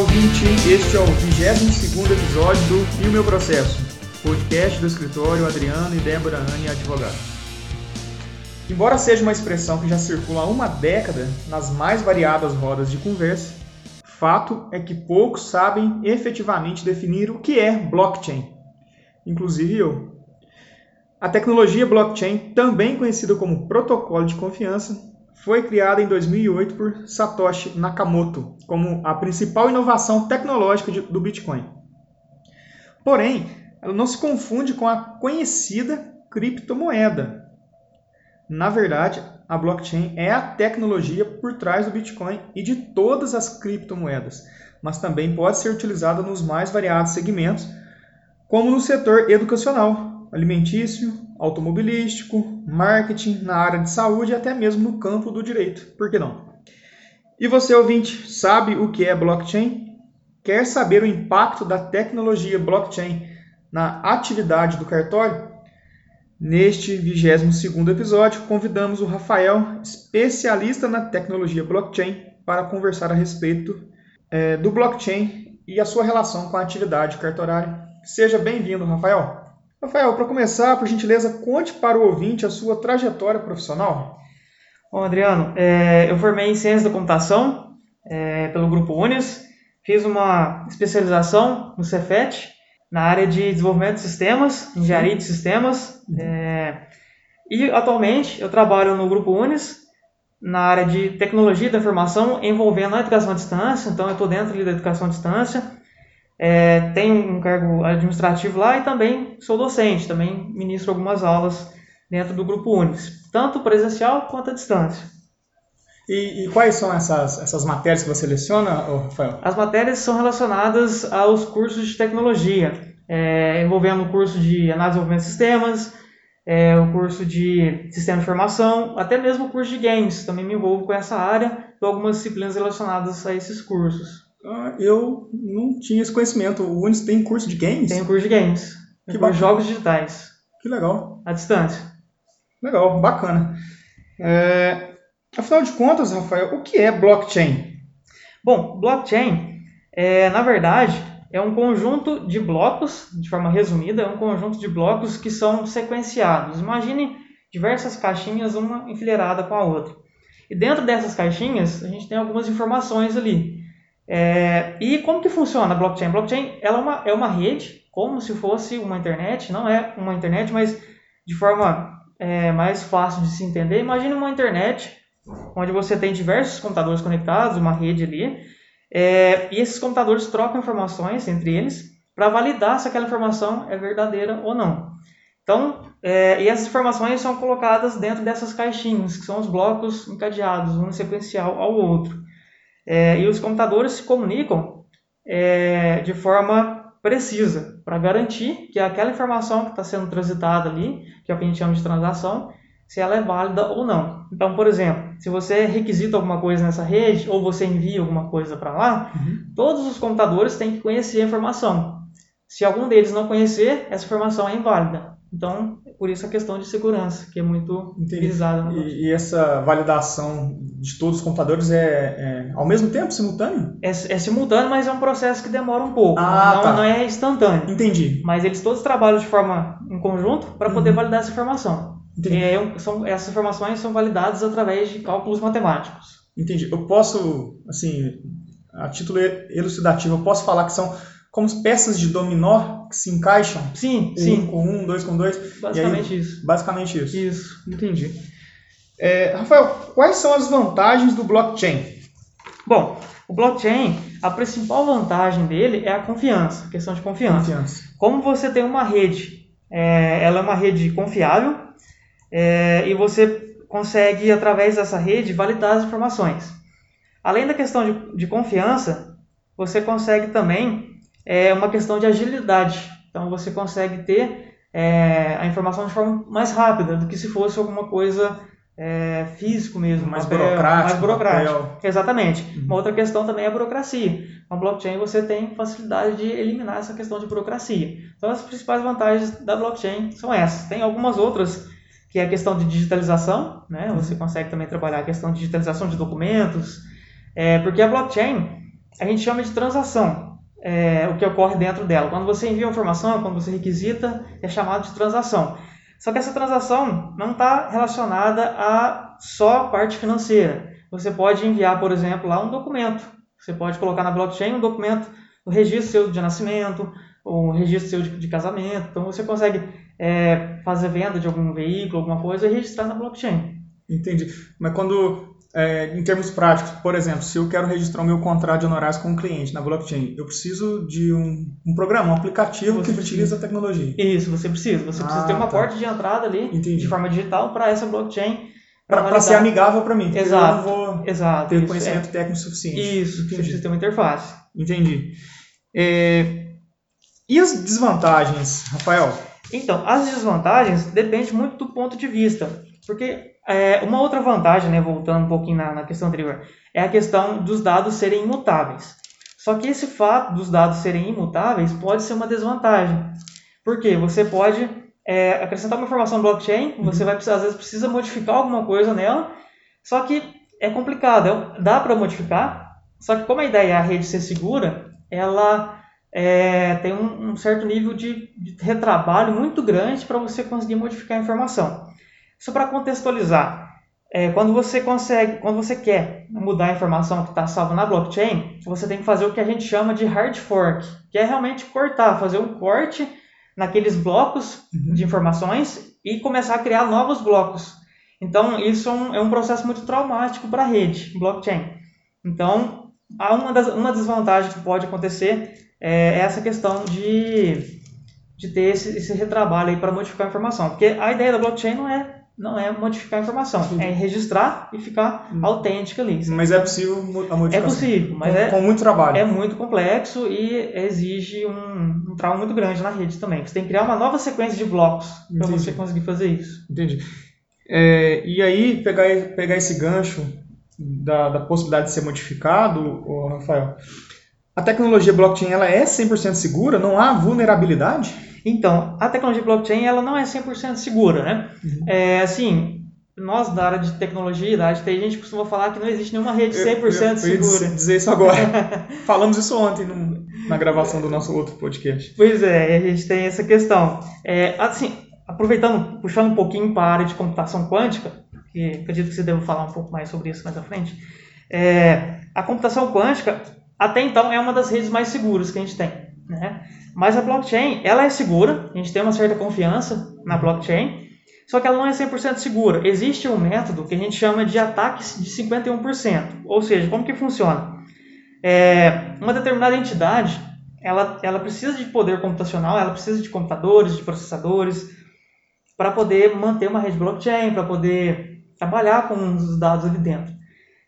ouvinte, este é o 22 episódio do E o Meu Processo, podcast do escritório Adriano e Débora Anne Advogado. Embora seja uma expressão que já circula há uma década nas mais variadas rodas de conversa, fato é que poucos sabem efetivamente definir o que é blockchain, inclusive eu. A tecnologia blockchain, também conhecida como protocolo de confiança, foi criada em 2008 por Satoshi Nakamoto como a principal inovação tecnológica de, do Bitcoin. Porém, ela não se confunde com a conhecida criptomoeda. Na verdade, a blockchain é a tecnologia por trás do Bitcoin e de todas as criptomoedas, mas também pode ser utilizada nos mais variados segmentos, como no setor educacional, alimentício, automobilístico, marketing, na área de saúde e até mesmo no campo do direito. Por que não? E você, ouvinte, sabe o que é blockchain? Quer saber o impacto da tecnologia blockchain na atividade do cartório? Neste 22º episódio, convidamos o Rafael, especialista na tecnologia blockchain, para conversar a respeito é, do blockchain e a sua relação com a atividade cartorária. Seja bem-vindo, Rafael. Rafael, para começar, por gentileza, conte para o ouvinte a sua trajetória profissional. Bom, Adriano, é, eu formei em Ciência da Computação é, pelo Grupo Unis, fiz uma especialização no Cefet, na área de desenvolvimento de sistemas, engenharia de sistemas, é, e atualmente eu trabalho no Grupo Unis, na área de tecnologia da informação envolvendo a educação à distância, então eu estou dentro da educação à distância, é, tenho um cargo administrativo lá e também sou docente, também ministro algumas aulas dentro do Grupo Unis, tanto presencial quanto à distância. E, e, quais são essas, essas matérias que você seleciona, Rafael? As matérias são relacionadas aos cursos de tecnologia, é, envolvendo o curso de análise e desenvolvimento de sistemas, é, o curso de sistema de informação, até mesmo o curso de games. Também me envolvo com essa área e algumas disciplinas relacionadas a esses cursos. Ah, eu não tinha esse conhecimento. O Unis tem curso de games? Tem curso de games. Tem curso de jogos digitais. Que legal. À distância. Legal, bacana. É, afinal de contas, Rafael, o que é blockchain? Bom, blockchain, é, na verdade, é um conjunto de blocos, de forma resumida, é um conjunto de blocos que são sequenciados. Imagine diversas caixinhas, uma enfileirada com a outra. E dentro dessas caixinhas, a gente tem algumas informações ali. É, e como que funciona a blockchain? Blockchain ela é, uma, é uma rede, como se fosse uma internet, não é uma internet, mas de forma é, mais fácil de se entender. Imagine uma internet onde você tem diversos computadores conectados, uma rede ali, é, e esses computadores trocam informações entre eles para validar se aquela informação é verdadeira ou não. Então, é, e essas informações são colocadas dentro dessas caixinhas, que são os blocos encadeados, um sequencial ao outro. É, e os computadores se comunicam é, de forma precisa para garantir que aquela informação que está sendo transitada ali, que é o que a gente chama de transação, se ela é válida ou não. Então, por exemplo, se você requisita alguma coisa nessa rede ou você envia alguma coisa para lá, uhum. todos os computadores têm que conhecer a informação. Se algum deles não conhecer, essa informação é inválida. Então, por isso a questão de segurança, que é muito utilizada. E, e, essa validação de todos os computadores é, é ao mesmo tempo, simultâneo? É, é, simultâneo, mas é um processo que demora um pouco. Ah, não, tá. não é instantâneo. Entendi. Mas eles todos trabalham de forma em conjunto para uhum. poder validar essa informação. Entendi. É, são, essas informações são validadas através de cálculos matemáticos. Entendi. Eu posso, assim, a título elucidativo, eu posso falar que são como peças de dominó que se encaixam? Sim, um sim. com um, dois com dois. Basicamente aí, isso. Basicamente isso. Isso. Entendi. É, Rafael, quais são as vantagens do blockchain? Bom, o blockchain, a principal vantagem dele é a confiança, a questão de confiança. confiança. Como você tem uma rede, é, ela é uma rede confiável é, e você consegue, através dessa rede, validar as informações. Além da questão de, de confiança, você consegue também é uma questão de agilidade. Então você consegue ter é, a informação de forma mais rápida do que se fosse alguma coisa é, físico mesmo, mais papel, burocrático. Mais burocrático. Exatamente. Uhum. Uma outra questão também é a burocracia. Com blockchain você tem facilidade de eliminar essa questão de burocracia. Então as principais vantagens da blockchain são essas. Tem algumas outras que é a questão de digitalização, né? Você consegue também trabalhar a questão de digitalização de documentos, é, porque a blockchain a gente chama de transação, é, o que ocorre dentro dela. Quando você envia uma informação, quando você requisita, é chamado de transação. Só que essa transação não está relacionada a só a parte financeira. Você pode enviar, por exemplo, lá um documento. Você pode colocar na blockchain um documento, o um registro seu de nascimento, ou um registro seu de, de casamento. Então você consegue é, fazer venda de algum veículo, alguma coisa e registrar na blockchain. Entendi. Mas quando, é, em termos práticos, por exemplo, se eu quero registrar o meu contrato de honorários com um cliente na blockchain, eu preciso de um, um programa, um aplicativo você que precisa. utiliza a tecnologia. Isso, você precisa. Você ah, precisa ter uma tá. porta de entrada ali, Entendi. de forma digital, para essa blockchain. Para ser amigável para mim. Exato. Eu não vou exato, ter conhecimento é. técnico suficiente. Isso, Entendi. você precisa ter uma interface. Entendi. É... E as desvantagens, Rafael? Então, as desvantagens dependem muito do ponto de vista. Porque é, uma outra vantagem, né, voltando um pouquinho na, na questão anterior, é a questão dos dados serem imutáveis. Só que esse fato dos dados serem imutáveis pode ser uma desvantagem. Porque você pode é, acrescentar uma informação no blockchain, uhum. você vai precisar, às vezes precisa modificar alguma coisa nela, só que é complicado, é, dá para modificar, só que como a ideia é a rede ser segura, ela é, tem um, um, certo nível de, de retrabalho muito grande para você conseguir modificar a informação. Isso para contextualizar. É, quando você consegue, quando você quer mudar a informação que está salva na blockchain, você tem que fazer o que a gente chama de hard fork, que é realmente cortar, fazer um corte naqueles blocos uhum. de informações e começar a criar novos blocos. Então, isso é um, é um processo muito traumático para a rede blockchain. Então, há uma, das, uma desvantagem que pode acontecer é essa questão de, de ter esse, esse retrabalho para modificar a informação. Porque a ideia da blockchain não é não é modificar a informação, Sim. é registrar e ficar hum. autêntica ali. Mas é possível a modificação? É possível, mas com, é, com muito trabalho. É muito complexo e exige um, um trabalho muito grande na rede também. Você tem que criar uma nova sequência de blocos para você conseguir fazer isso. Entendi. É, e aí, pegar, pegar esse gancho da, da possibilidade de ser modificado, Rafael, a tecnologia blockchain ela é 100% segura? Não há vulnerabilidade? Então, a tecnologia blockchain ela não é 100% segura, né? Uhum. É, assim, nós da área de tecnologia, da área de TI, a gente costuma falar que não existe nenhuma rede 100% eu, eu, eu segura. Eu dizer isso agora. Falamos isso ontem no, na gravação do nosso outro podcast. Pois é, a gente tem essa questão. É, assim, aproveitando, puxando um pouquinho para a área de computação quântica, que acredito que você deve falar um pouco mais sobre isso mais à frente, é, a computação quântica, até então, é uma das redes mais seguras que a gente tem. Né? Mas a blockchain, ela é segura, a gente tem uma certa confiança na blockchain, só que ela não é 100% segura. Existe um método que a gente chama de ataque de 51%. Ou seja, como que funciona? É, uma determinada entidade, ela, ela precisa de poder computacional, ela precisa de computadores, de processadores, para poder manter uma rede blockchain, para poder trabalhar com os dados ali dentro.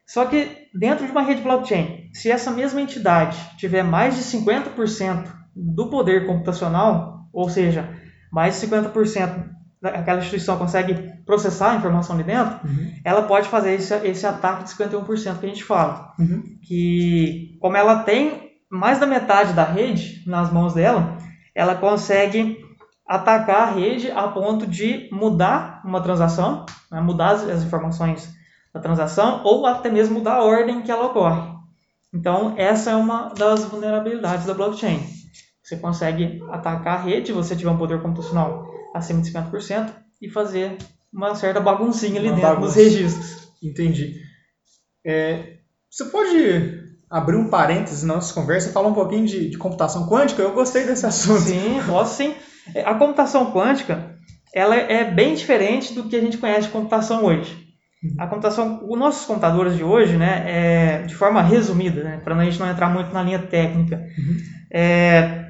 Só que dentro de uma rede blockchain, se essa mesma entidade tiver mais de 50% do poder computacional, ou seja, mais de 50% daquela instituição consegue processar a informação ali dentro, uhum. ela pode fazer esse, esse ataque de 51% que a gente fala. Uhum. Que, como ela tem mais da metade da rede nas mãos dela, ela consegue atacar a rede a ponto de mudar uma transação, né, mudar as, as informações da transação, ou até mesmo mudar a ordem que ela ocorre. Então, essa é uma das vulnerabilidades da blockchain. Você consegue atacar a rede, se você tiver um poder computacional acima de 50%, e fazer uma certa baguncinha ali uma dentro bagunça. dos registros. Entendi. É, você pode abrir um parênteses na nossa conversa e falar um pouquinho de, de, computação quântica? Eu gostei desse assunto. Sim, posso sim. A computação quântica ela é bem diferente do que a gente conhece de computação hoje. A computação, os nossos computadores de hoje, né, é, de forma resumida, né, para a gente não entrar muito na linha técnica, uhum. é,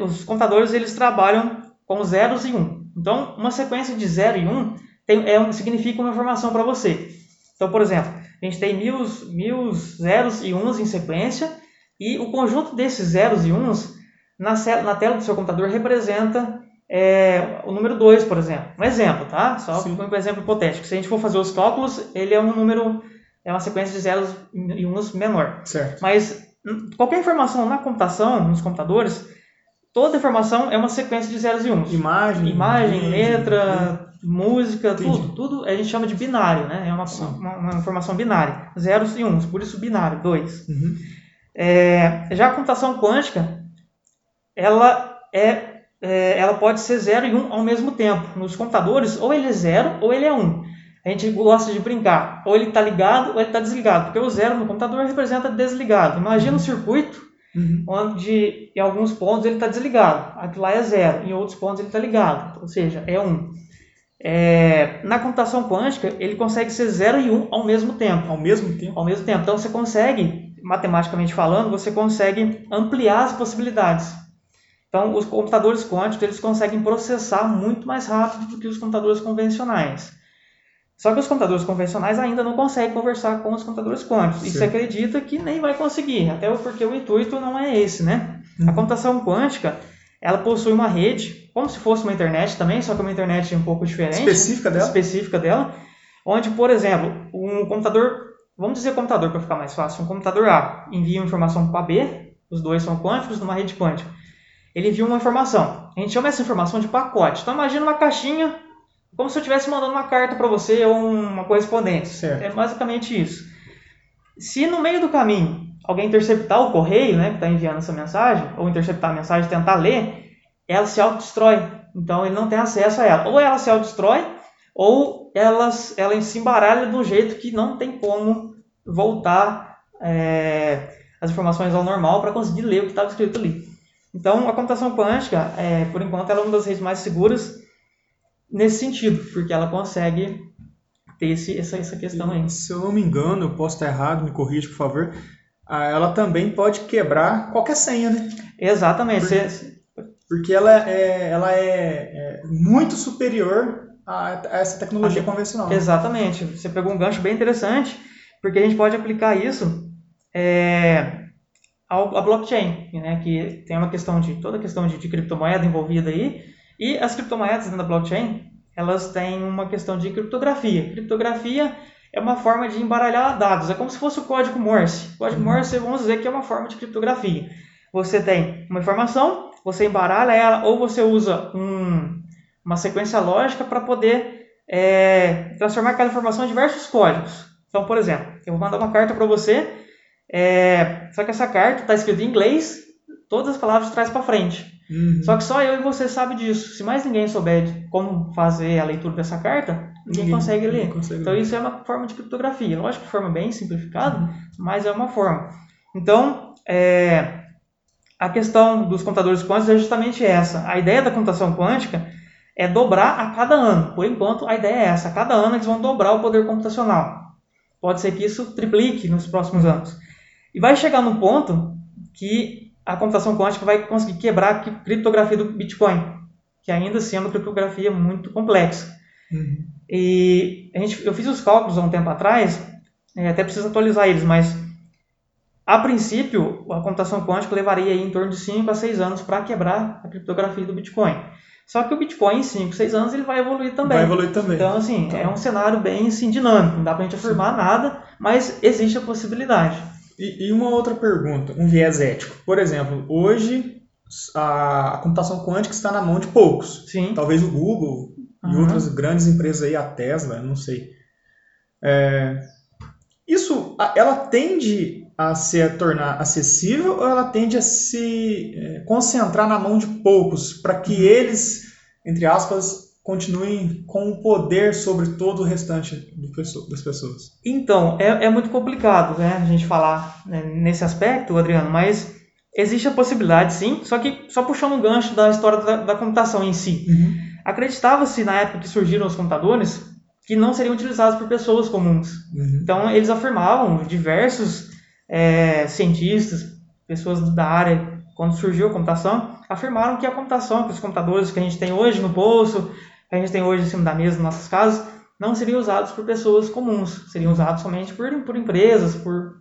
os computadores eles trabalham com zeros e um. Então, uma sequência de 0 e 1 um tem, é, significa uma informação para você. Então, por exemplo, a gente tem mil, mil zeros e uns em sequência e o conjunto desses zeros e uns na, na tela do seu computador representa é, o número 2, por exemplo. Um exemplo, tá? Só Sim. um exemplo hipotético. Se a gente for fazer os cálculos, ele é um número, é uma sequência de zeros e uns menor. Certo. Mas hum, qualquer informação na computação, nos computadores, toda informação é uma sequência de zeros e uns. Imagem, imagem, vídeo, letra, música, Entendi. tudo, tudo a gente chama de binário, né? É uma, uma, uma, informação binária, zeros e uns, por isso binário, dois. Uhum. É, já a computação quântica, ela, é, é, ela pode ser 0 e 1 um ao mesmo tempo. Nos computadores, ou ele é 0 ou ele é 1. Um. A gente gosta de brincar, ou ele está ligado ou ele está desligado, porque o zero no computador representa desligado. Imagina um circuito uhum. onde em alguns pontos ele está desligado, aqui lá é zero, em outros pontos ele está ligado, ou seja, é um. É, na computação quântica, ele consegue ser 0 e 1 um ao mesmo tempo. Ao mesmo tempo? Ao mesmo tempo. Então você consegue, matematicamente falando, você consegue ampliar as possibilidades. Então os computadores quânticos eles conseguem processar muito mais rápido do que os computadores convencionais. Só que os computadores convencionais ainda não conseguem conversar com os computadores quânticos. Sim. E você acredita que nem vai conseguir, até porque o intuito não é esse, né? Uhum. A computação quântica, ela possui uma rede, como se fosse uma internet também, só que uma internet um pouco diferente. Específica dela? Específica dela. Onde, por exemplo, um computador, vamos dizer computador para ficar mais fácil, um computador A envia uma informação para B, os dois são quânticos, numa rede quântica. Ele envia uma informação. A gente chama essa informação de pacote. Então imagina uma caixinha como se eu estivesse mandando uma carta para você ou uma correspondência. Certo. É basicamente isso. Se no meio do caminho alguém interceptar o correio, né, que está enviando essa mensagem, ou interceptar a mensagem e tentar ler, ela se autodestrói. Então ele não tem acesso a ela. Ou ela se autodestrói, ou ela, ela se embaralha de um jeito que não tem como voltar é, as informações ao normal para conseguir ler o que estava escrito ali. Então a computação quântica, é, por enquanto, ela é uma das redes mais seguras nesse sentido, porque ela consegue ter esse, essa, essa questão aí. Se eu não me engano, eu posso estar errado, me corrija, por favor. Ah, ela também pode quebrar qualquer senha, né? Exatamente. Porque, porque ela, é, ela é, é muito superior a, a essa tecnologia a, convencional. Exatamente. Você pegou um gancho bem interessante, porque a gente pode aplicar isso é, ao, à blockchain, né? que tem uma questão de toda a questão de, de criptomoeda envolvida aí, e as criptomoedas dentro da blockchain, elas têm uma questão de criptografia. Criptografia é uma forma de embaralhar dados, é como se fosse o código Morse. O código uhum. Morse, vamos dizer que é uma forma de criptografia. Você tem uma informação, você embaralha ela, ou você usa um, uma sequência lógica para poder é, transformar aquela informação em diversos códigos. Então, por exemplo, eu vou mandar uma carta para você, é, só que essa carta está escrita em inglês, todas as palavras de trás para frente. Uhum. Só que só eu e você sabe disso. Se mais ninguém souber como fazer a leitura dessa carta, ninguém, ninguém consegue ler. Consegue então ler. isso é uma forma de criptografia. Lógico que forma bem simplificada, uhum. mas é uma forma. Então, é, a questão dos computadores quânticos é justamente essa. A ideia da computação quântica é dobrar a cada ano. Por enquanto, a ideia é essa. A cada ano eles vão dobrar o poder computacional. Pode ser que isso triplique nos próximos anos. E vai chegar num ponto que a computação quântica vai conseguir quebrar a criptografia do Bitcoin, que ainda assim é uma criptografia muito complexa. Uhum. E a gente, eu fiz os cálculos há um tempo atrás, é, até preciso atualizar eles, mas a princípio a computação quântica levaria em torno de 5 a 6 anos para quebrar a criptografia do Bitcoin. Só que o Bitcoin em 5, 6 anos ele vai evoluir também. Vai evoluir também. Então, assim, então. é um cenário bem assim, dinâmico. Não dá para a gente afirmar Sim. nada, mas existe a possibilidade. E, e, uma outra pergunta, um viés ético. Por exemplo, hoje a, a, computação quântica está na mão de poucos. Sim. Talvez o Google uhum. e outras grandes empresas aí, a Tesla, não sei. É, isso, ela tende a se tornar acessível ou ela tende a se é, concentrar na mão de poucos para que uhum. eles, entre aspas, continuem com o poder sobre todo o restante das pessoas. Então, é, é muito complicado né, a gente falar né, nesse aspecto, Adriano, mas existe a possibilidade sim, só que só puxando um gancho da história da, da computação em si. Uhum. Acreditava-se na época que surgiram os computadores que não seriam utilizados por pessoas comuns. Uhum. Então, eles afirmavam, diversos é, cientistas, pessoas da área, quando surgiu a computação, afirmaram que a computação, que os computadores que a gente tem hoje no bolso, que a gente tem hoje em cima da mesa nas nossas casas, não seriam usados por pessoas comuns, seriam usados somente por, por empresas, por,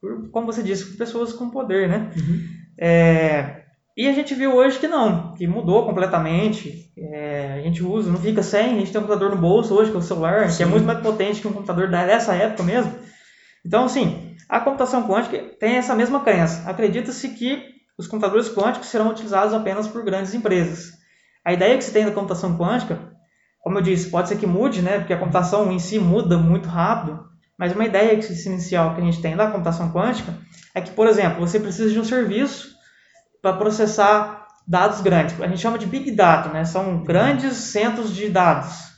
por, como você disse, por pessoas com poder, né? Uhum. É, e a gente viu hoje que não, que mudou completamente. É, a gente usa, não fica sem, a gente tem um computador no bolso hoje, que é o celular, Sim. que é muito mais potente que um computador dessa época mesmo. Então, assim, a computação quântica tem essa mesma crença. Acredita-se que os computadores quânticos serão utilizados apenas por grandes empresas. A ideia que se tem da computação quântica como eu disse, pode ser que mude, né? Porque a computação em si muda muito rápido, Mas uma ideia inicial que a gente tem da computação quântica é que, por exemplo, você precisa de um serviço para processar dados grandes. A gente chama de Big Data, né? São grandes centros de dados.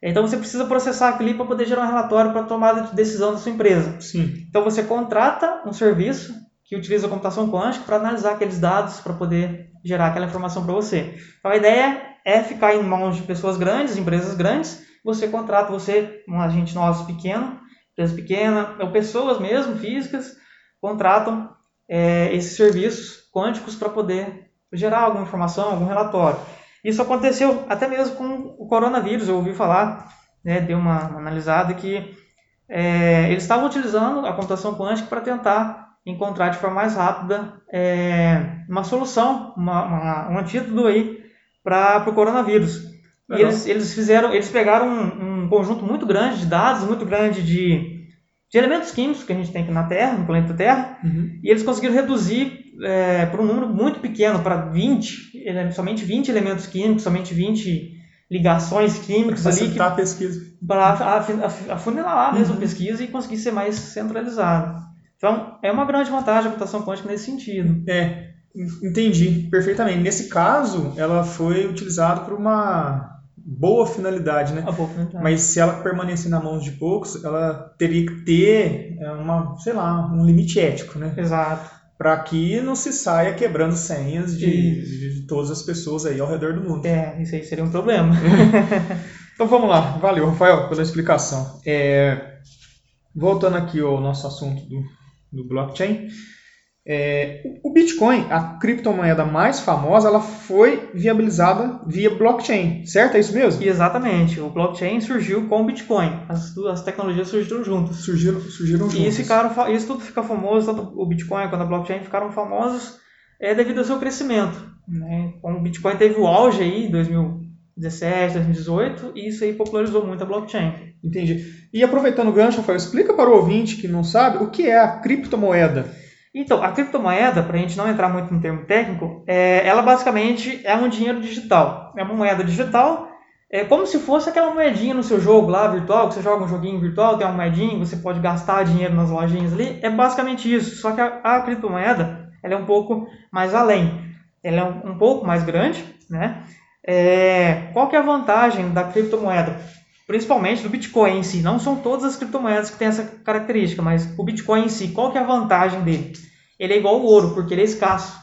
Então você precisa processar aquilo para poder gerar um relatório para tomada de decisão da sua empresa. Sim. Então você contrata um serviço que utiliza a computação quântica para analisar aqueles dados para poder gerar aquela informação para você. Então a ideia é ficar em mãos de pessoas grandes, empresas grandes. Você contrata, você, um agente nosso pequeno, empresa pequena, ou pessoas mesmo, físicas, contratam é, esses serviços quânticos para poder gerar alguma informação, algum relatório. Isso aconteceu até mesmo com o coronavírus, eu ouvi falar, né, dei uma, analisada que é, eles estavam utilizando a computação quântica para tentar encontrar de forma mais rápida é, uma solução, uma, uma, um antídoto aí para o coronavírus. E eles, eles fizeram, eles pegaram um, um, conjunto muito grande de dados, muito grande de, de elementos químicos que a gente tem aqui na Terra, no planeta Terra, uhum. e eles conseguiram reduzir é, para um número muito pequeno, para 20, somente 20 elementos químicos, somente 20 ligações químicas ali. Para a pesquisa. Para afunilar mesmo uhum. a pesquisa e conseguir ser mais centralizado. Então, é uma grande vantagem a computação quântica nesse sentido. É, entendi perfeitamente. Nesse caso, ela foi utilizada por uma boa finalidade, né? boa finalidade. Mas se ela permanecer na mão de poucos, ela teria que ter é, uma, sei lá, um limite ético, né? Exato. Para que não se saia quebrando senhas de, de, todas as pessoas aí ao redor do mundo. É, isso aí seria um problema. então vamos lá. Valeu, Rafael, pela explicação. É, voltando aqui ao nosso assunto do, do blockchain. É, o Bitcoin, a criptomoeda mais famosa, ela foi viabilizada via blockchain, certo? É isso mesmo? Exatamente. O blockchain surgiu com o Bitcoin. As, as tecnologias surgiram juntas. Surgiram, surgiram juntas. E isso, ficaram, isso tudo fica famoso, tanto o Bitcoin quanto a blockchain ficaram famosos é, devido ao seu crescimento. Né? o Bitcoin teve o auge aí em 2017, 2018, e isso aí popularizou muito a blockchain. Entendi. E aproveitando o gancho, Rafael, explica para o ouvinte que não sabe o que é a criptomoeda. Então, a criptomoeda, para a gente não entrar muito no termo técnico, é, ela basicamente é um dinheiro digital. É uma moeda digital, é como se fosse aquela moedinha no seu jogo lá virtual, que você joga um joguinho virtual, tem uma moedinha, você pode gastar dinheiro nas lojinhas ali. É basicamente isso, só que a, a criptomoeda ela é um pouco mais além. Ela é um, um pouco mais grande, né? É, qual que é a vantagem da criptomoeda? Principalmente do Bitcoin em si. Não são todas as criptomoedas que têm essa característica, mas o Bitcoin em si, qual que é a vantagem dele? Ele é igual ao ouro, porque ele é escasso.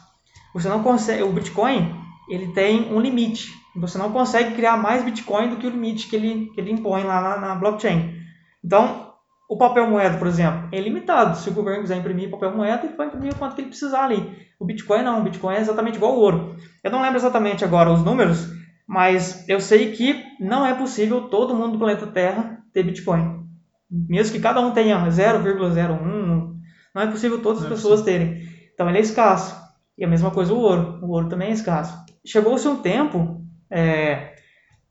Você não consegue, o Bitcoin, ele tem um limite. Você não consegue criar mais Bitcoin do que o limite que ele, que ele impõe lá na, na blockchain. Então, o papel moeda, por exemplo, é limitado. Se o governo quiser imprimir papel moeda, ele vai imprimir o quanto que ele precisar ali. O Bitcoin não, o Bitcoin é exatamente igual ao ouro. Eu não lembro exatamente agora os números, mas eu sei que não é possível todo mundo do planeta Terra ter Bitcoin. Mesmo que cada um tenha 0,01, não é possível todas as é pessoas terem. Então ele é escasso. E a mesma coisa o ouro. O ouro também é escasso. Chegou-se um tempo é,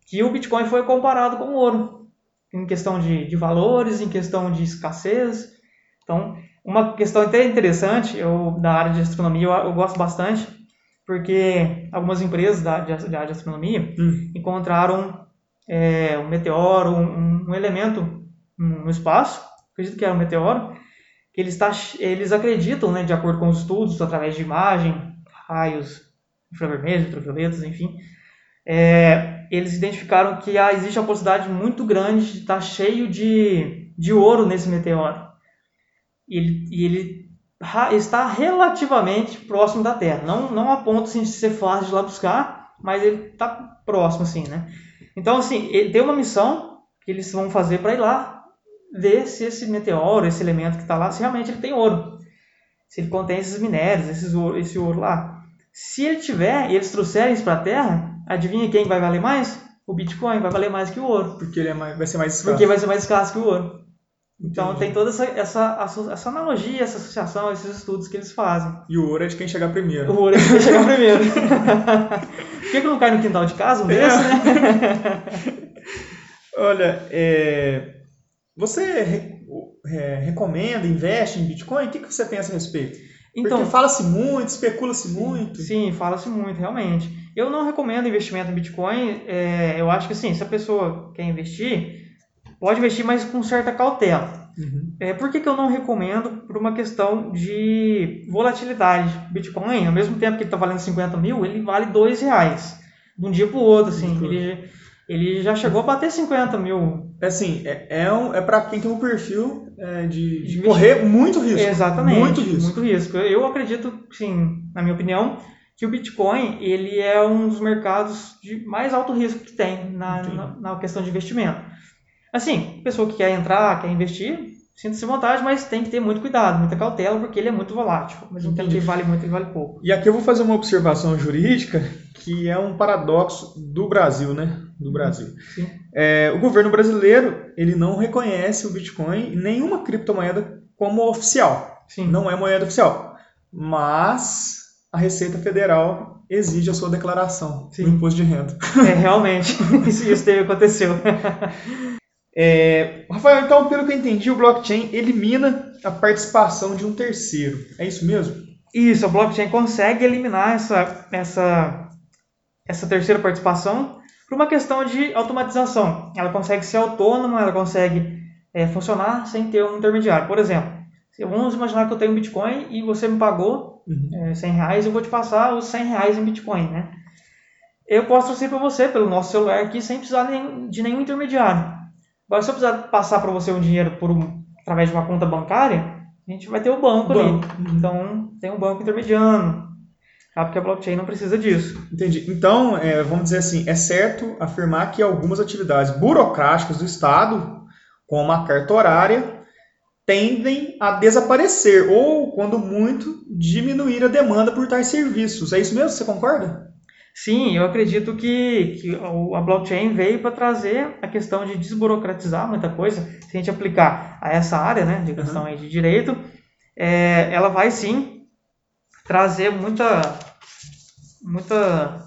que o Bitcoin foi comparado com o ouro. Em questão de, de valores, em questão de escassez. Então, uma questão até interessante, eu da área de astronomia eu, eu gosto bastante, porque algumas empresas da, de, de astronomia hum. encontraram é, um meteoro, um, um, elemento no espaço, acredito que era um meteoro, que eles, tá, eles acreditam, né, de acordo com os estudos, através de imagem, raios infravermelhos, ultravioletas, enfim, é, eles identificaram que há, existe uma possibilidade muito grande de estar cheio de, de ouro nesse meteoro. E ele, e ele está relativamente próximo da Terra. Não, não a ponto assim, de ser fácil de lá buscar, mas ele está próximo, assim, né? Então, assim, ele tem uma missão que eles vão fazer para ir lá ver se esse meteoro, esse elemento que está lá, se realmente ele tem ouro. Se ele contém esses minérios, esses ouro, esse ouro lá. Se ele tiver e eles trouxerem isso para a Terra, adivinha quem vai valer mais? O Bitcoin vai valer mais que o ouro. Porque ele é mais, vai ser mais escasso. Porque vai ser mais escasso que o ouro. Então Entendi. tem toda essa, essa, essa analogia, essa associação, esses estudos que eles fazem. E o ouro é de quem chegar primeiro. O ouro é de quem chegar primeiro. Por que, que não cai no quintal de casa um é. desse, né? Olha, é, você re, é, recomenda, investe em Bitcoin? O que, que você pensa a respeito? Então, Porque fala-se muito, especula-se muito. Sim, fala-se muito, realmente. Eu não recomendo investimento em Bitcoin. É, eu acho que assim, se a pessoa quer investir, pode investir, mas com certa cautela. Uhum. É, por que, que eu não recomendo? Por uma questão de volatilidade. Bitcoin, ao mesmo tempo que ele está valendo 50 mil, ele vale 2 reais. De um dia para o outro, assim. Ele, ele já chegou a bater 50 mil. É assim, é, é, um, é para quem tem um perfil é, de, de, correr muito risco. Exatamente. Muito risco. Muito risco. Eu acredito, sim, na minha opinião, que o Bitcoin ele é um dos mercados de mais alto risco que tem na, na, na, questão de investimento. Assim, pessoa que quer entrar, quer investir, sinta-se à vontade, mas tem que ter muito cuidado, muita cautela, porque ele é muito volátil. Mas não tem que vale muito e vale pouco. E aqui eu vou fazer uma observação jurídica que é um paradoxo do Brasil, né? Do Brasil. É, o governo brasileiro ele não reconhece o Bitcoin e nenhuma criptomoeda como oficial. Sim. Não é moeda oficial. Mas a Receita Federal exige a sua declaração Sim. do imposto de renda. É, realmente, isso, isso aconteceu. É, Rafael, então, pelo que eu entendi, o blockchain elimina a participação de um terceiro. É isso mesmo? Isso, a blockchain consegue eliminar essa, essa, essa terceira participação por uma questão de automatização. Ela consegue ser autônoma, ela consegue é, funcionar sem ter um intermediário. Por exemplo, vamos imaginar que eu tenho um Bitcoin e você me pagou uhum. é, 100 reais, eu vou te passar os 100 reais em Bitcoin, né? Eu posso transferir para você pelo nosso celular aqui sem precisar de nenhum intermediário. Agora, se eu precisar passar para você um dinheiro por um, através de uma conta bancária, a gente vai ter o banco, banco. ali. Uhum. Então, tem um banco intermediando. Ah, porque a blockchain não precisa disso. Entendi. Então, é, vamos dizer assim, é certo afirmar que algumas atividades burocráticas do Estado, como a carta horária, tendem a desaparecer ou, quando muito, diminuir a demanda por tais serviços. É isso mesmo? Você concorda? Sim, eu acredito que, que a blockchain veio para trazer a questão de desburocratizar muita coisa. Se a gente aplicar a essa área né, de questão uhum. de direito, é, ela vai sim trazer muita, muita,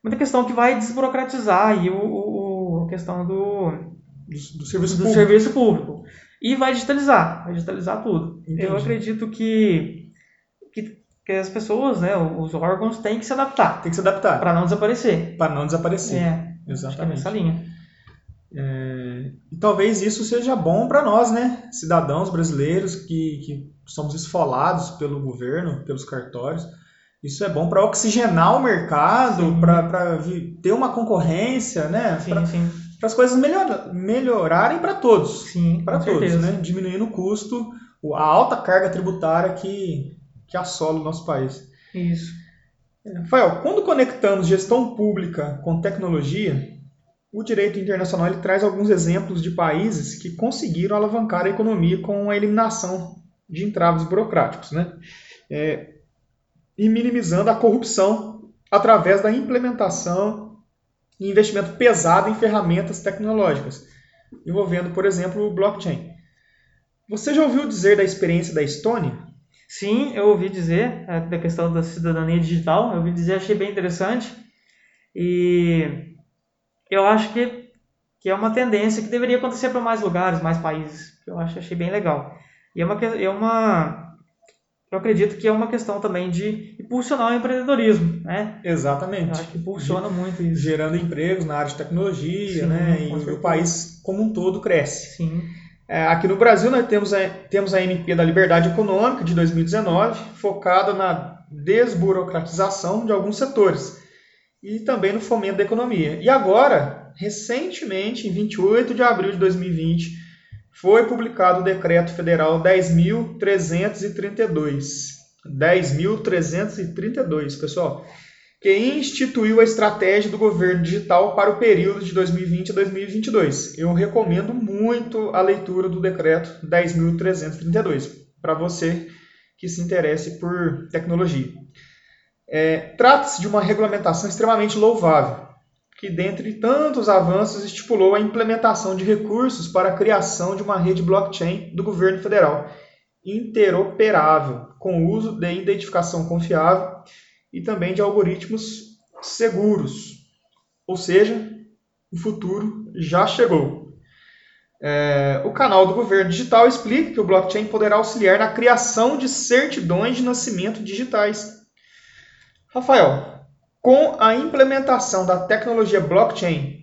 muita questão que vai desburocratizar e o, o a questão do, do, do serviço do público. serviço público e vai digitalizar, vai digitalizar tudo. Entendi. Eu acredito que, que, que, as pessoas, né, os órgãos têm que se adaptar. Tem que se adaptar. Para não desaparecer. Para não desaparecer. É, exatamente. É nessa linha. É, e talvez isso seja bom para nós, né, cidadãos brasileiros que, que somos esfolados pelo governo, pelos cartórios. Isso é bom para oxigenar o mercado, para ter uma concorrência, né? Sim, pra, sim para as coisas melhor, melhorarem para todos. Sim, para todos, certeza. né? Diminuindo o custo, a alta carga tributária que, que assola o nosso país. Isso. Rafael, quando conectamos gestão pública com tecnologia, o direito internacional ele traz alguns exemplos de países que conseguiram alavancar a economia com a eliminação de entraves burocráticos, né? É, e minimizando a corrupção através da implementação e investimento pesado em ferramentas tecnológicas, envolvendo, por exemplo, o blockchain. Você já ouviu dizer da experiência da Estônia? Sim, eu ouvi dizer é, da questão da cidadania digital, eu ouvi dizer, achei bem interessante. E eu acho que, que é uma tendência que deveria acontecer para mais lugares, mais países. Eu acho, achei bem legal. E é uma, é uma eu acredito que é uma questão também de impulsionar o empreendedorismo, né? Exatamente. Eu acho que impulsiona muito isso. Gerando empregos na área de tecnologia, Sim, né? E o país como um todo cresce. Sim. É, aqui no Brasil nós temos a, temos a MP da Liberdade Econômica de 2019, focada na desburocratização de alguns setores e também no fomento da economia. E agora, recentemente, em 28 de abril de 2020, foi publicado o Decreto Federal 10.332. 10.332, pessoal, que instituiu a estratégia do governo digital para o período de 2020 a 2022. Eu recomendo muito a leitura do Decreto 10.332 para você que se interesse por tecnologia. É, Trata-se de uma regulamentação extremamente louvável que, dentre tantos avanços, estipulou a implementação de recursos para a criação de uma rede blockchain do governo federal interoperável, com uso de identificação confiável e também de algoritmos seguros. Ou seja, o futuro já chegou. É, o canal do governo digital explica que o blockchain poderá auxiliar na criação de certidões de nascimento digitais. Rafael, com a implementação da tecnologia blockchain,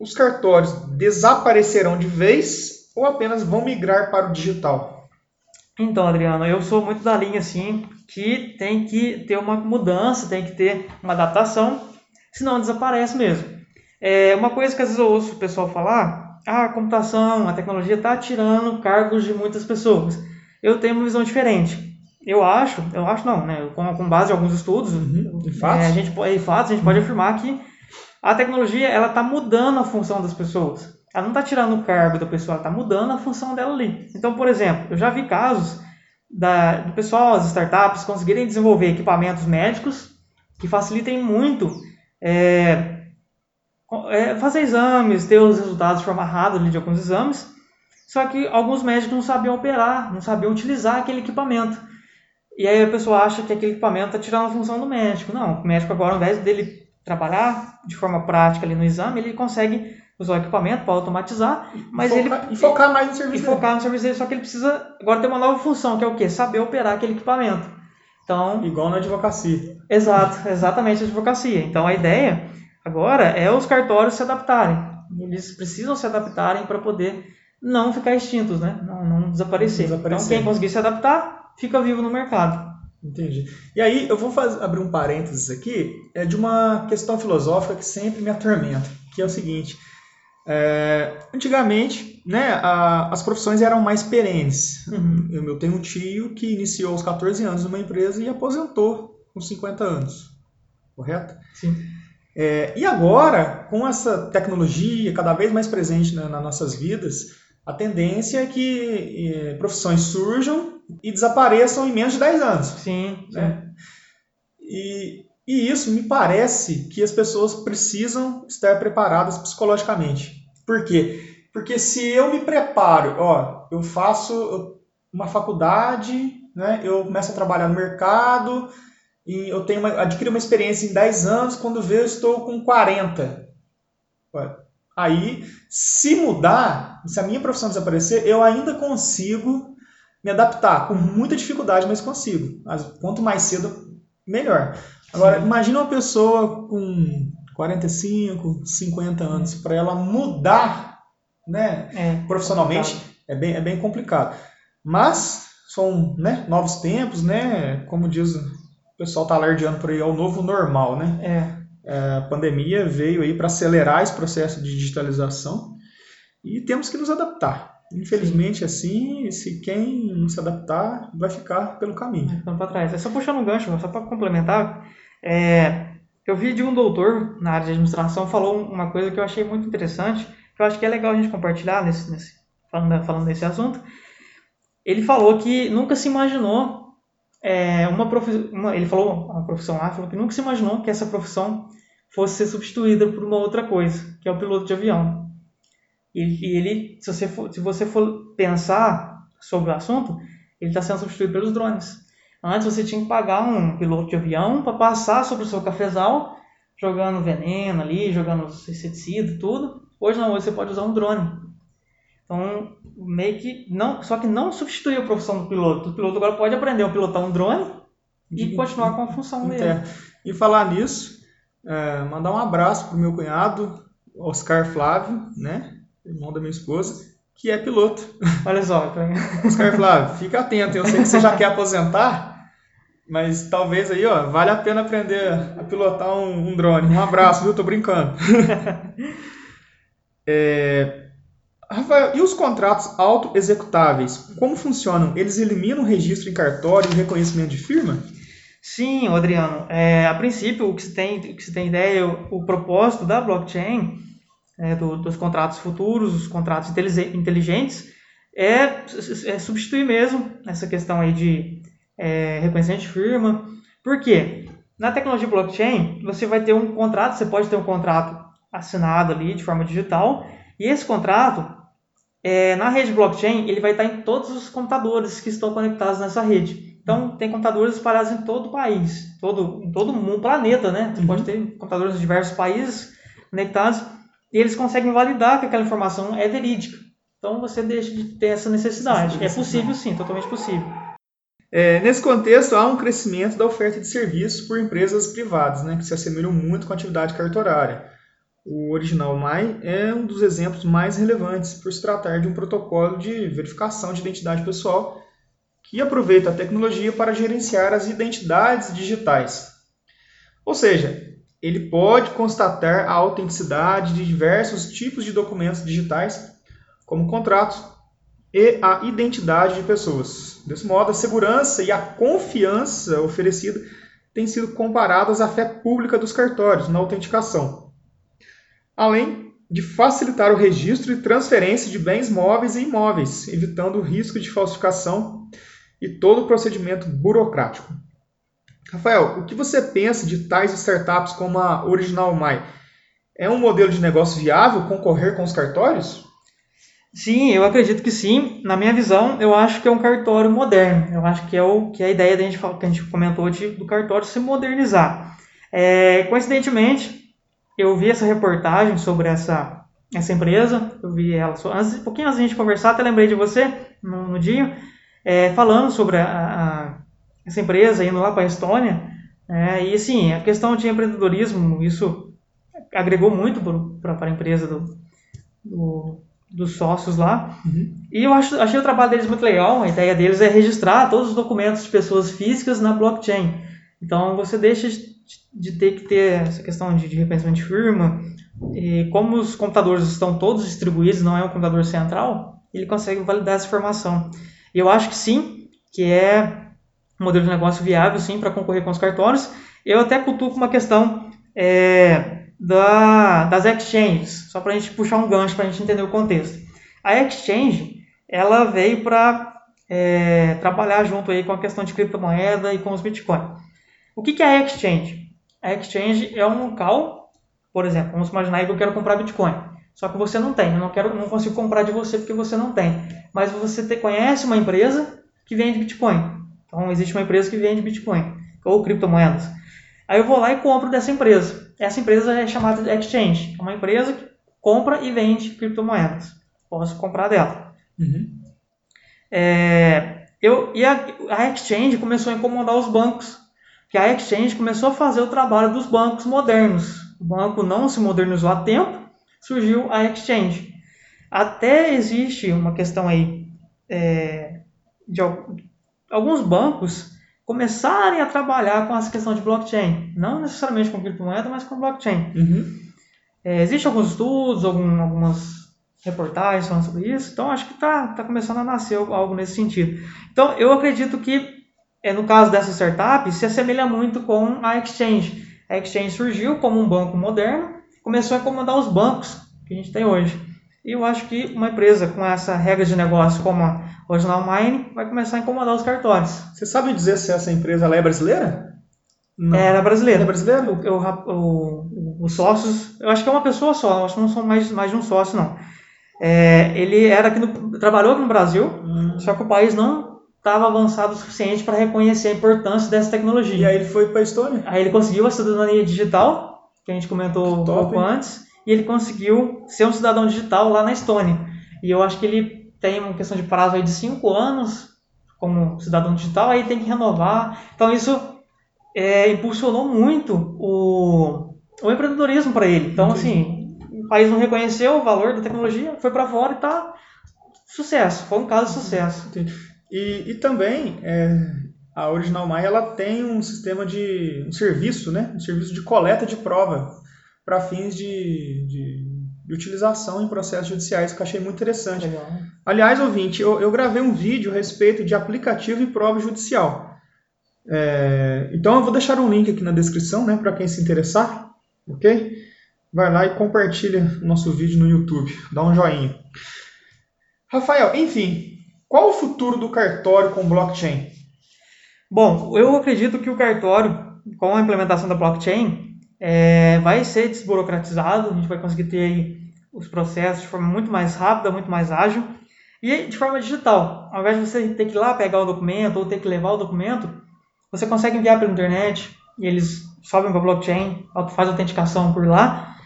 os cartórios desaparecerão de vez ou apenas vão migrar para o digital? Então, Adriano, eu sou muito da linha assim que tem que ter uma mudança, tem que ter uma adaptação, senão desaparece mesmo. É uma coisa que às vezes eu ouço o pessoal falar, ah, a computação, a tecnologia está tirando cargos de muitas pessoas. Eu tenho uma visão diferente. Eu acho, eu acho não, né? Com, com base em alguns estudos, uhum. em fatos, é, a gente, em fatos, a gente pode afirmar que a tecnologia ela está mudando a função das pessoas. Ela não está tirando o cargo da pessoa, ela está mudando a função dela ali. Então, por exemplo, eu já vi casos da, do pessoal, as startups, conseguirem desenvolver equipamentos médicos que facilitem muito é, é, fazer exames, ter os resultados de forma errada de alguns exames. Só que alguns médicos não sabiam operar, não sabiam utilizar aquele equipamento. E aí a pessoa acha que aquele equipamento está tirando a função do médico. Não, o médico agora, ao invés dele trabalhar de forma prática ali no exame, ele consegue usar o equipamento para automatizar, mas e focar, ele e focar mais no serviço e dele. focar no serviço dele, só que ele precisa agora ter uma nova função, que é o quê? Saber operar aquele equipamento. Então, igual na advocacia. Exato, exatamente a advocacia. Então a ideia agora é os cartórios se adaptarem. Eles precisam se adaptarem para poder não ficar extintos, né? Não, não desaparecer. desaparecer. Então quem conseguir se adaptar fica vivo no mercado. Entendi. E aí eu vou fazer, abrir um parênteses aqui, é de uma questão filosófica que sempre me atormenta, que é o seguinte: é, antigamente, né, a, as profissões eram mais perenes. Uhum. Eu, eu, tenho um tio que iniciou aos 14 anos numa empresa e aposentou com 50 anos, correto? Sim. É, e agora, com essa tecnologia cada vez mais presente na, nas nossas vidas, a tendência é que é, profissões surjam e desapareçam em menos de 10 anos. Sim. Né? E, e isso me parece que as pessoas precisam estar preparadas psicologicamente. Por quê? Porque se eu me preparo, ó, eu faço uma faculdade, né, eu começo a trabalhar no mercado, e eu tenho uma, adquiro uma experiência em 10 anos, quando vejo eu estou com 40. Aí, se mudar, se a minha profissão desaparecer, eu ainda consigo me adaptar com muita dificuldade, mas consigo. Quanto mais cedo, melhor. Agora, Sim. imagina uma pessoa com 45, 50 anos, para ela mudar né, é, profissionalmente, é, bem, é bem complicado. Mas são né, novos tempos, né? Como diz o pessoal está alardeando por aí, é o novo normal, né? É. É, a pandemia veio aí para acelerar esse processo de digitalização e temos que nos adaptar. Infelizmente, assim, se quem não se adaptar, vai ficar pelo caminho. Ficando para trás. É só puxando um gancho, só para complementar. É, eu vi de um doutor na área de administração falou uma coisa que eu achei muito interessante, que eu acho que é legal a gente compartilhar nesse, nesse falando, falando desse assunto. Ele falou que nunca se imaginou é, uma profissão. Ele falou uma profissão lá, falou que nunca se imaginou que essa profissão fosse ser substituída por uma outra coisa, que é o piloto de avião. E, ele, se você, for, se você for pensar sobre o assunto, ele está sendo substituído pelos drones. Antes você tinha que pagar um piloto de avião para passar sobre o seu cafezal, jogando veneno ali, jogando inseticida, tudo. Hoje não, hoje você pode usar um drone. Então, meio que não, só que não substituiu a profissão do piloto. O piloto agora pode aprender a pilotar um drone e continuar com a função dele. E falar nisso, é, mandar um abraço pro meu cunhado, Oscar Flávio, né? irmão da minha esposa, que é piloto. Olha só. Oscar Flávio, fica atento. Eu sei que você já quer aposentar, mas talvez aí, ó, vale a pena aprender a pilotar um, um drone. Um abraço, viu? Tô brincando. é... Rafael, e os contratos auto-executáveis, como funcionam? Eles eliminam o registro em cartório e reconhecimento de firma? Sim, Adriano. É, a princípio, o que se tem, o que se tem ideia, o, o propósito da blockchain é, do, dos contratos futuros, os contratos inteligentes, é, é, substituir mesmo essa questão aí de é, reconhecimento de firma. Por quê? Na tecnologia blockchain, você vai ter um contrato, você pode ter um contrato assinado ali de forma digital, e esse contrato, é, na rede blockchain, ele vai estar em todos os computadores que estão conectados nessa rede. Então, tem computadores espalhados em todo o país, todo, em todo o planeta, né? Você uhum. pode ter computadores de diversos países conectados e eles conseguem validar que aquela informação é verídica. Então você deixa de ter essa necessidade. É possível sim, totalmente possível. É, nesse contexto, há um crescimento da oferta de serviços por empresas privadas, né, que se assemelham muito com a atividade cartorária. o Original My é um dos exemplos mais relevantes por se tratar de um protocolo de verificação de identidade pessoal que aproveita a tecnologia para gerenciar as identidades digitais. Ou seja, ele pode constatar a autenticidade de diversos tipos de documentos digitais, como contratos, e a identidade de pessoas. Desse modo, a segurança e a confiança oferecida têm sido comparadas à fé pública dos cartórios na autenticação, além de facilitar o registro e transferência de bens móveis e imóveis, evitando o risco de falsificação e todo o procedimento burocrático. Rafael, o que você pensa de tais startups como a Original My? É um modelo de negócio viável concorrer com os cartórios? Sim, eu acredito que sim. Na minha visão, eu acho que é um cartório moderno. Eu acho que é, o, que é a ideia da gente, que a gente comentou de, do cartório se modernizar. É, coincidentemente, eu vi essa reportagem sobre essa, essa empresa. Eu vi ela antes, um pouquinho antes de a gente conversar, até lembrei de você no, no dia, é, falando sobre a, a, essa empresa indo lá para a Estônia. É, e assim, a questão de empreendedorismo, isso agregou muito para a empresa do, do dos sócios lá. Uhum. E eu acho, achei o trabalho deles muito legal. A ideia deles é registrar todos os documentos de pessoas físicas na blockchain. Então você deixa de ter que ter essa questão de, de reconhecimento de firma. E como os computadores estão todos distribuídos, não é um computador central, ele consegue validar essa informação. E eu acho que sim, que é um modelo de negócio viável, sim, para concorrer com os cartórios. Eu até cutuco uma questão é, da, das exchanges, só para a gente puxar um gancho para a gente entender o contexto. A exchange, ela veio para é, trabalhar junto aí com a questão de criptomoeda e com os bitcoins. O que, que é a exchange? A exchange é um local, por exemplo, vamos imaginar que eu quero comprar bitcoin, só que você não tem, eu não quero, não consigo comprar de você porque você não tem, mas você te, conhece uma empresa que vende bitcoin. Então existe uma empresa que vende bitcoin ou criptomoedas. Aí eu vou lá e compro dessa empresa essa empresa é chamada de exchange. É uma empresa que compra e vende criptomoedas. Posso comprar dela. Uhum. É, eu, e a, a exchange começou a incomodar os bancos. Que a exchange começou a fazer o trabalho dos bancos modernos. O banco não se modernizou a tempo, surgiu a exchange. Até existe uma questão aí é, de alguns bancos começarem a trabalhar com essa questão de blockchain. Não necessariamente com criptomoeda, mas com blockchain. Uhum. É, Existem alguns estudos, algum, algumas reportagens falando sobre isso, então acho que está tá começando a nascer algo nesse sentido. Então eu acredito que, é, no caso dessa startup, se assemelha muito com a Exchange. A Exchange surgiu como um banco moderno, começou a comandar os bancos que a gente tem hoje. E eu acho que uma empresa com essa regra de negócio como a Original Mine vai começar a incomodar os cartórios. Você sabe dizer se essa empresa é brasileira? Não. É, ela é brasileira. é brasileira? O, o, o, os sócios, eu acho que é uma pessoa só, acho que não são mais, mais de um sócio, não. É, ele era aqui no, trabalhou aqui no Brasil, hum. só que o país não estava avançado o suficiente para reconhecer a importância dessa tecnologia. E aí ele foi para a Estônia? Aí ele conseguiu a cidadania digital, que a gente comentou um pouco antes, e ele conseguiu ser um cidadão digital lá na Estônia. E eu acho que ele tem uma questão de prazo aí de 5 anos como cidadão digital, aí tem que renovar. Então isso é, impulsionou muito o, o empreendedorismo para ele. Então, assim, o país não reconheceu o valor da tecnologia, foi para fora e está sucesso. Foi um caso de sucesso. E, e também é, a Original My ela tem um sistema de um serviço, né? Um serviço de coleta de prova para fins de, de de utilização em processos judiciais, que eu achei muito interessante. Legal. Aliás, ouvinte, eu, eu gravei um vídeo a respeito de aplicativo e prova judicial. É, então eu vou deixar um link aqui na descrição, né, para quem se interessar, ok? Vai lá e compartilha o nosso vídeo no YouTube, dá um joinha. Rafael, enfim, qual o futuro do cartório com blockchain? Bom, eu acredito que o cartório, com a implementação da blockchain, é, vai ser desburocratizado, a gente vai conseguir ter os processos de forma muito mais rápida, muito mais ágil e de forma digital. Ao invés de você ter que ir lá pegar o documento ou ter que levar o documento, você consegue enviar pela internet e eles sobem para a blockchain, faz autenticação por lá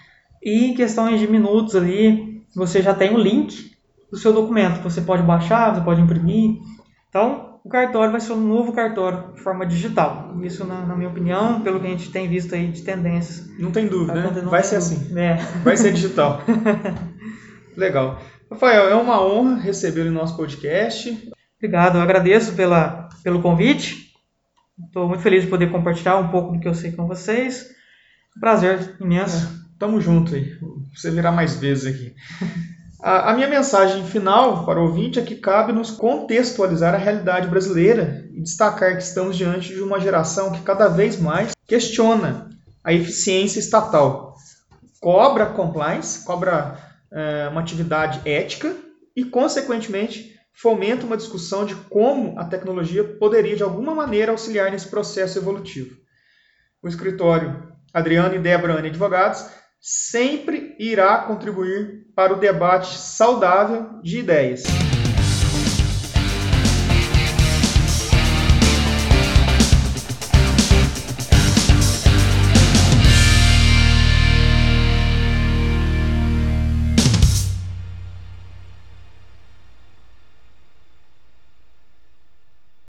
e em questões de minutos ali você já tem o link do seu documento. Você pode baixar, você pode imprimir. Então, o cartório vai ser um novo cartório de forma digital. Isso, na, na minha opinião, pelo que a gente tem visto aí de tendências. Não tem dúvida, Vai né? não Vai ser dúvida. assim. É. Vai ser digital. Legal. Rafael, é uma honra recebê-lo em nosso podcast. Obrigado, eu agradeço pela, pelo convite. Estou muito feliz de poder compartilhar um pouco do que eu sei com vocês. Prazer imenso. Tamo junto aí. Você virá mais vezes aqui. A, minha mensagem final para o ouvinte é que cabe nos contextualizar a realidade brasileira e destacar que estamos diante de uma geração que cada vez mais questiona a eficiência estatal, cobra compliance, cobra eh, uma atividade ética e, consequentemente, fomenta uma discussão de como a tecnologia poderia, de alguma maneira, auxiliar nesse processo evolutivo. O escritório Adriano e Débora Anne Advogados sempre irá contribuir para o debate saudável de ideias.